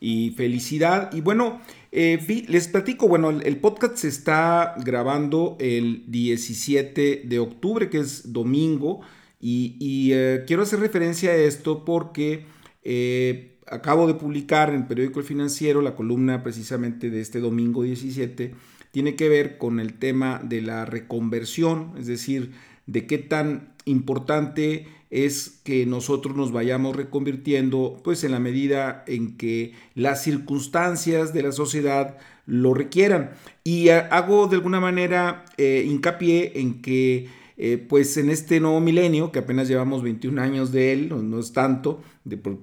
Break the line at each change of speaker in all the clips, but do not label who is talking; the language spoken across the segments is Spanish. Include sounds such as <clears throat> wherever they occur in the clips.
y felicidad. Y bueno, eh, les platico, bueno, el, podcast se está grabando el 17 de octubre, que es domingo, y, eh, quiero hacer referencia a esto porque eh, acabo de publicar en el periódico El Financiero la columna precisamente de este domingo 17, tiene que ver con el tema de la reconversión, es decir, de qué tan importante es que nosotros nos vayamos reconvirtiendo pues en la medida en que las circunstancias de la sociedad lo requieran. Y hago de alguna manera eh, hincapié en que eh, pues en este nuevo milenio, que apenas llevamos 21 años de él, no, es tanto,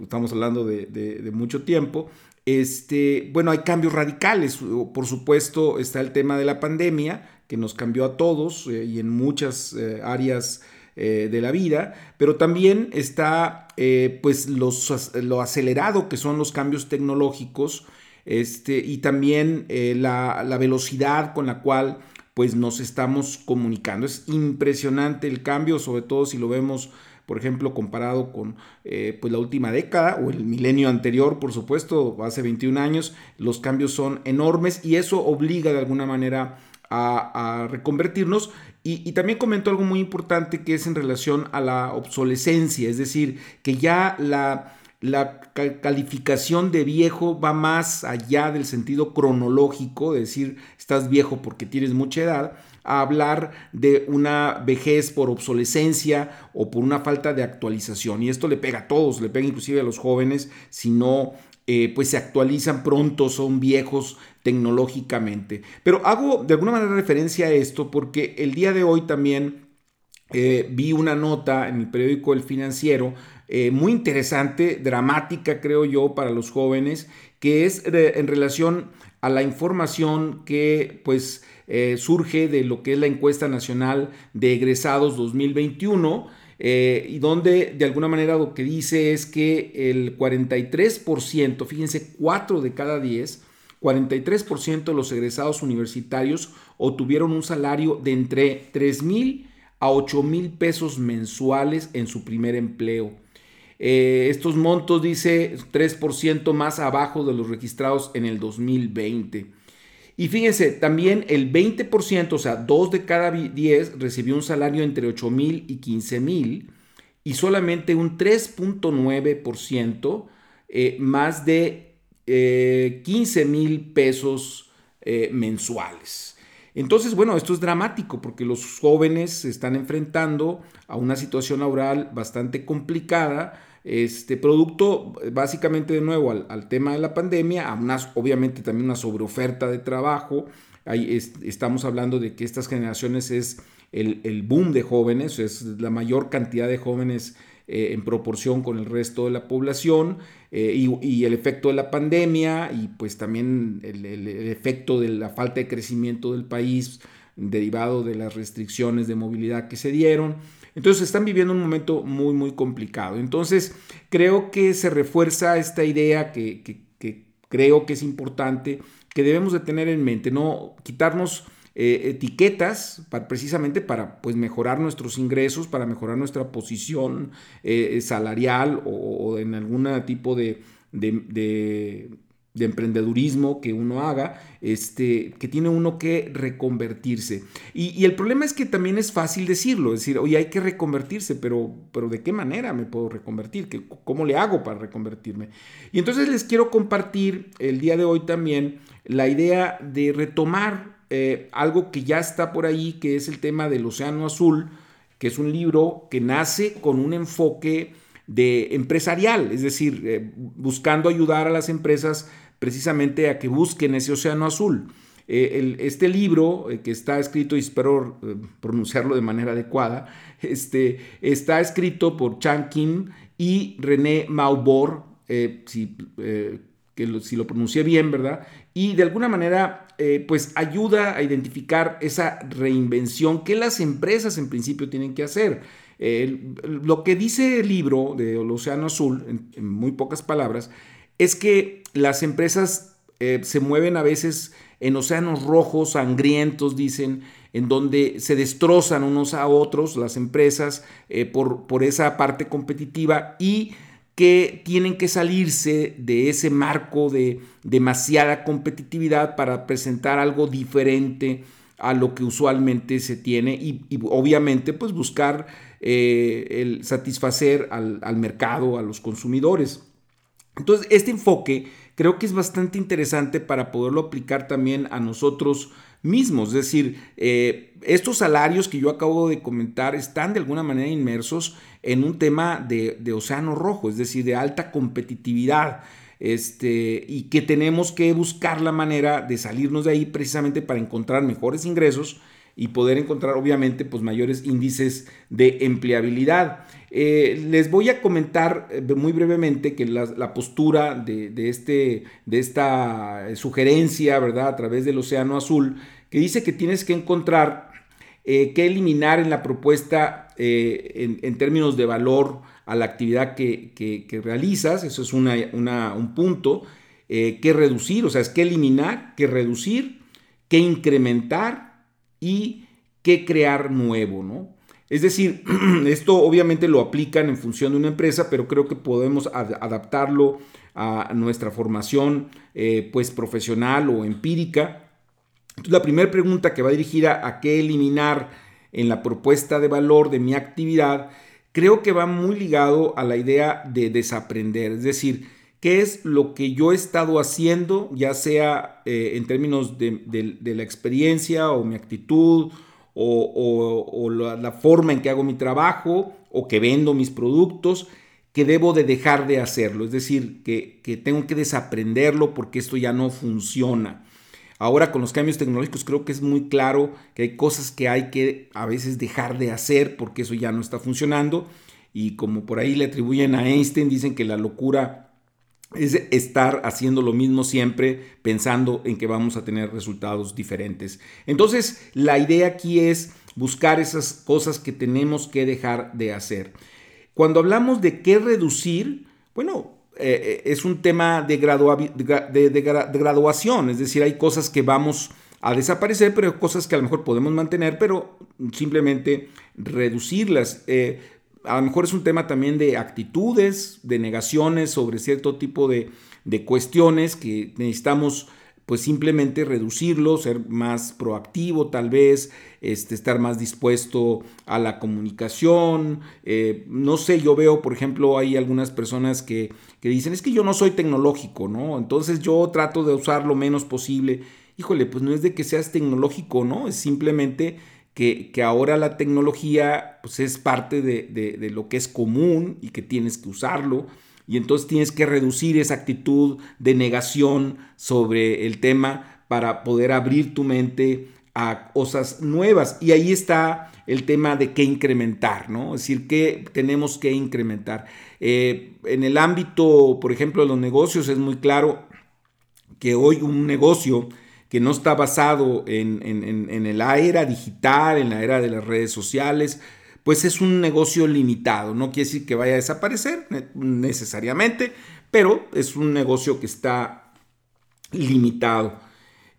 estamos hablando de, mucho tiempo, este, bueno, hay cambios radicales. Por supuesto está el tema de la pandemia, que nos cambió a todos eh, y en muchas áreas eh, de la vida, pero también está eh, pues lo acelerado que son los cambios tecnológicos este, y también eh, la, velocidad con la cual pues nos estamos comunicando. Es impresionante el cambio, sobre todo si lo vemos por ejemplo, comparado con pues la última década o el milenio anterior, por supuesto, hace 21 años, los cambios son enormes y eso obliga de alguna manera a, reconvertirnos. Y, también comentó algo muy importante que es en relación a la obsolescencia, es decir, que ya la, la calificación de viejo va más allá del sentido cronológico, es decir, estás viejo porque tienes mucha edad, a hablar de una vejez por obsolescencia o por una falta de actualización. Y esto le pega a todos, le pega inclusive a los jóvenes si no eh, pues se actualizan pronto, son viejos tecnológicamente. Pero hago de alguna manera referencia a esto porque el día de hoy también eh, vi una nota en el periódico El Financiero eh, muy interesante, dramática creo yo para los jóvenes, que es en relación a la información que pues surge de lo que es la encuesta nacional de egresados 2021 eh, y donde de alguna manera lo que dice es que el 43%, fíjense, 4 de cada 10, 43% de los egresados universitarios obtuvieron un salario de entre 3 mil a 8 mil pesos mensuales en su primer empleo. Eh, estos montos, dice, 3% más abajo de los registrados en el 2020. Y fíjense, también el 20%, o sea, 2 de cada 10 recibió un salario entre 8 mil y 15 mil y solamente un 3.9% eh, más de 15 eh, mil pesos eh, mensuales. Entonces, bueno, esto es dramático porque los jóvenes se están enfrentando a una situación laboral bastante complicada este producto, básicamente de nuevo al, tema de la pandemia, a unas, obviamente también una sobreoferta de trabajo. Estamos hablando de que estas generaciones es el, boom de jóvenes, es la mayor cantidad de jóvenes eh, en proporción con el resto de la población eh, y, el efecto de la pandemia y pues también el, efecto de la falta de crecimiento del país derivado de las restricciones de movilidad que se dieron. Entonces están viviendo un momento muy, muy complicado. Entonces creo que se refuerza esta idea que, creo que es importante, que debemos de tener en mente, no quitarnos eh, etiquetas precisamente para pues, mejorar nuestros ingresos, para mejorar nuestra posición eh, salarial o, en algún tipo de, de emprendedurismo que uno haga, este, que tiene uno que reconvertirse. Y, el problema es que también es fácil decirlo, es decir, oye, hay que reconvertirse, pero, pero ¿de qué manera me puedo reconvertir? ¿Cómo le hago para reconvertirme? Y entonces les quiero compartir el día de hoy también la idea de retomar eh, algo que ya está por ahí, que es el tema del Océano Azul, que es un libro que nace con un enfoque de empresarial, es decir, eh, buscando ayudar a las empresas precisamente a que busquen ese océano azul. Eh, este libro, que está escrito, y espero pronunciarlo de manera adecuada, <laughs> este, está escrito por Chan Kim y René Maubor, que si lo pronuncié bien, ¿verdad? Y de alguna manera, eh, pues ayuda a identificar esa reinvención que las empresas en principio tienen que hacer. lo que dice el libro de El Océano Azul, en, muy pocas palabras, es que las empresas eh, se mueven a veces en océanos rojos, sangrientos, dicen, en donde se destrozan unos a otros las empresas eh, por, por esa parte competitiva y que tienen que salirse de ese marco de demasiada competitividad para presentar algo diferente a lo que usualmente se tiene y, obviamente pues buscar eh, el satisfacer al, al mercado, a los consumidores. Entonces este enfoque creo que es bastante interesante para poderlo aplicar también a nosotros mismos. Es decir, eh, estos salarios que yo acabo de comentar están de alguna manera inmersos en un tema de, océano rojo, es decir, de alta competitividad. Este, y que tenemos que buscar la manera de salirnos de ahí precisamente para encontrar mejores ingresos y poder encontrar obviamente pues mayores índices de empleabilidad. Eh, les voy a comentar eh, muy brevemente que la, postura de, este, de esta sugerencia, ¿verdad? A través del Océano Azul, que dice que tienes que encontrar, eh, que eliminar en la propuesta en, términos de valor a la actividad que, realizas, eso es un punto, que reducir, o sea, es que eliminar, que reducir, que incrementar, y qué crear nuevo, ¿no? Es decir, <clears throat> esto obviamente lo aplican en función de una empresa, pero creo que podemos adaptarlo a nuestra formación eh, pues profesional o empírica. Entonces, la primera pregunta que va dirigida a qué eliminar en la propuesta de valor de mi actividad, creo que va muy ligado a la idea de desaprender, es decir, qué es lo que yo he estado haciendo, ya sea eh, en términos de, la experiencia o mi actitud o, la, forma en que hago mi trabajo o que vendo mis productos, que debo de dejar de hacerlo. Es decir, que, que tengo que desaprenderlo porque esto ya no funciona. Ahora con los cambios tecnológicos creo que es muy claro que hay cosas que hay que a veces dejar de hacer porque eso ya no está funcionando. Y como por ahí le atribuyen a Einstein, dicen que la locura es estar haciendo lo mismo siempre pensando en que vamos a tener resultados diferentes. Entonces, la idea aquí es buscar esas cosas que tenemos que dejar de hacer. Cuando hablamos de qué reducir, bueno, eh, es un tema de, graduación, es decir, hay cosas que vamos a desaparecer, pero hay cosas que a lo mejor podemos mantener, pero simplemente reducirlas. Eh, a lo mejor es un tema también de actitudes, de negaciones sobre cierto tipo de, cuestiones que necesitamos pues simplemente reducirlo, ser más proactivo tal vez, este, estar más dispuesto a la comunicación. Eh, no sé, yo veo, por ejemplo, hay algunas personas que, que, dicen, es que yo no soy tecnológico, ¿no? Entonces yo trato de usar lo menos posible. Híjole, pues no es de que seas tecnológico, ¿no? Es simplemente que, ahora la tecnología pues, es parte de, lo que es común y que tienes que usarlo. Y entonces tienes que reducir esa actitud de negación sobre el tema para poder abrir tu mente a cosas nuevas. Y ahí está el tema de qué incrementar, ¿no? Es decir, qué tenemos que incrementar. Eh, en el ámbito, por ejemplo, de los negocios es muy claro que hoy un negocio que no está basado en, en, la era digital, en la era de las redes sociales, pues es un negocio limitado. No quiere decir que vaya a desaparecer necesariamente, pero es un negocio que está limitado.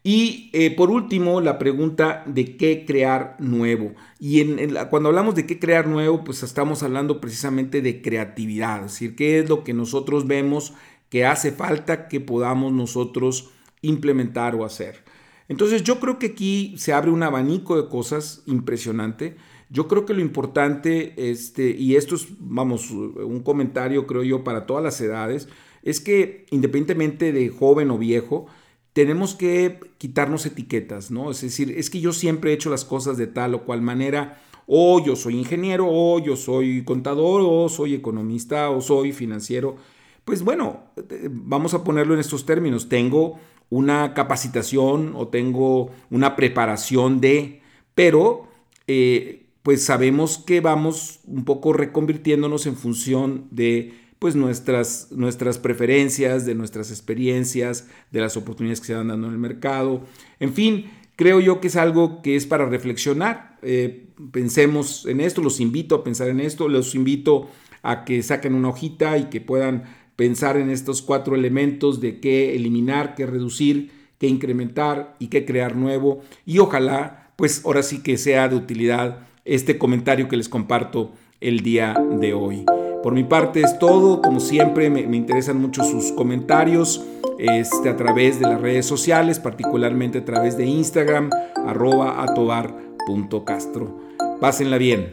Y eh, por último, la pregunta de qué crear nuevo. Y en, cuando hablamos de qué crear nuevo, pues estamos hablando precisamente de creatividad, es decir, qué es lo que nosotros vemos que hace falta que podamos nosotros implementar o hacer. Entonces yo creo que aquí se abre un abanico de cosas impresionante. Yo creo que lo importante, este, y esto es, vamos, un comentario creo yo para todas las edades, es que independientemente de joven o viejo, tenemos que quitarnos etiquetas, ¿no? Es decir, es que yo siempre he hecho las cosas de tal o cual manera, o yo soy ingeniero, o yo soy contador, o soy economista, o soy financiero. Pues bueno, eh, vamos a ponerlo en estos términos. Tengo una capacitación o tengo una preparación de, pero eh, pues sabemos que vamos un poco reconvirtiéndonos en función de pues nuestras, nuestras preferencias, de nuestras experiencias, de las oportunidades que se van dando en el mercado. En fin, creo yo que es algo que es para reflexionar. Eh, pensemos en esto, los invito a pensar en esto, los invito a que saquen una hojita y que puedan pensar en estos cuatro elementos de qué eliminar, qué reducir, qué incrementar y qué crear nuevo. Y ojalá, pues ahora sí que sea de utilidad este comentario que les comparto el día de hoy. Por mi parte es todo, como siempre me, interesan mucho sus comentarios este, a través de las redes sociales, particularmente a través de Instagram, arroba atobar.castro. Pásenla bien.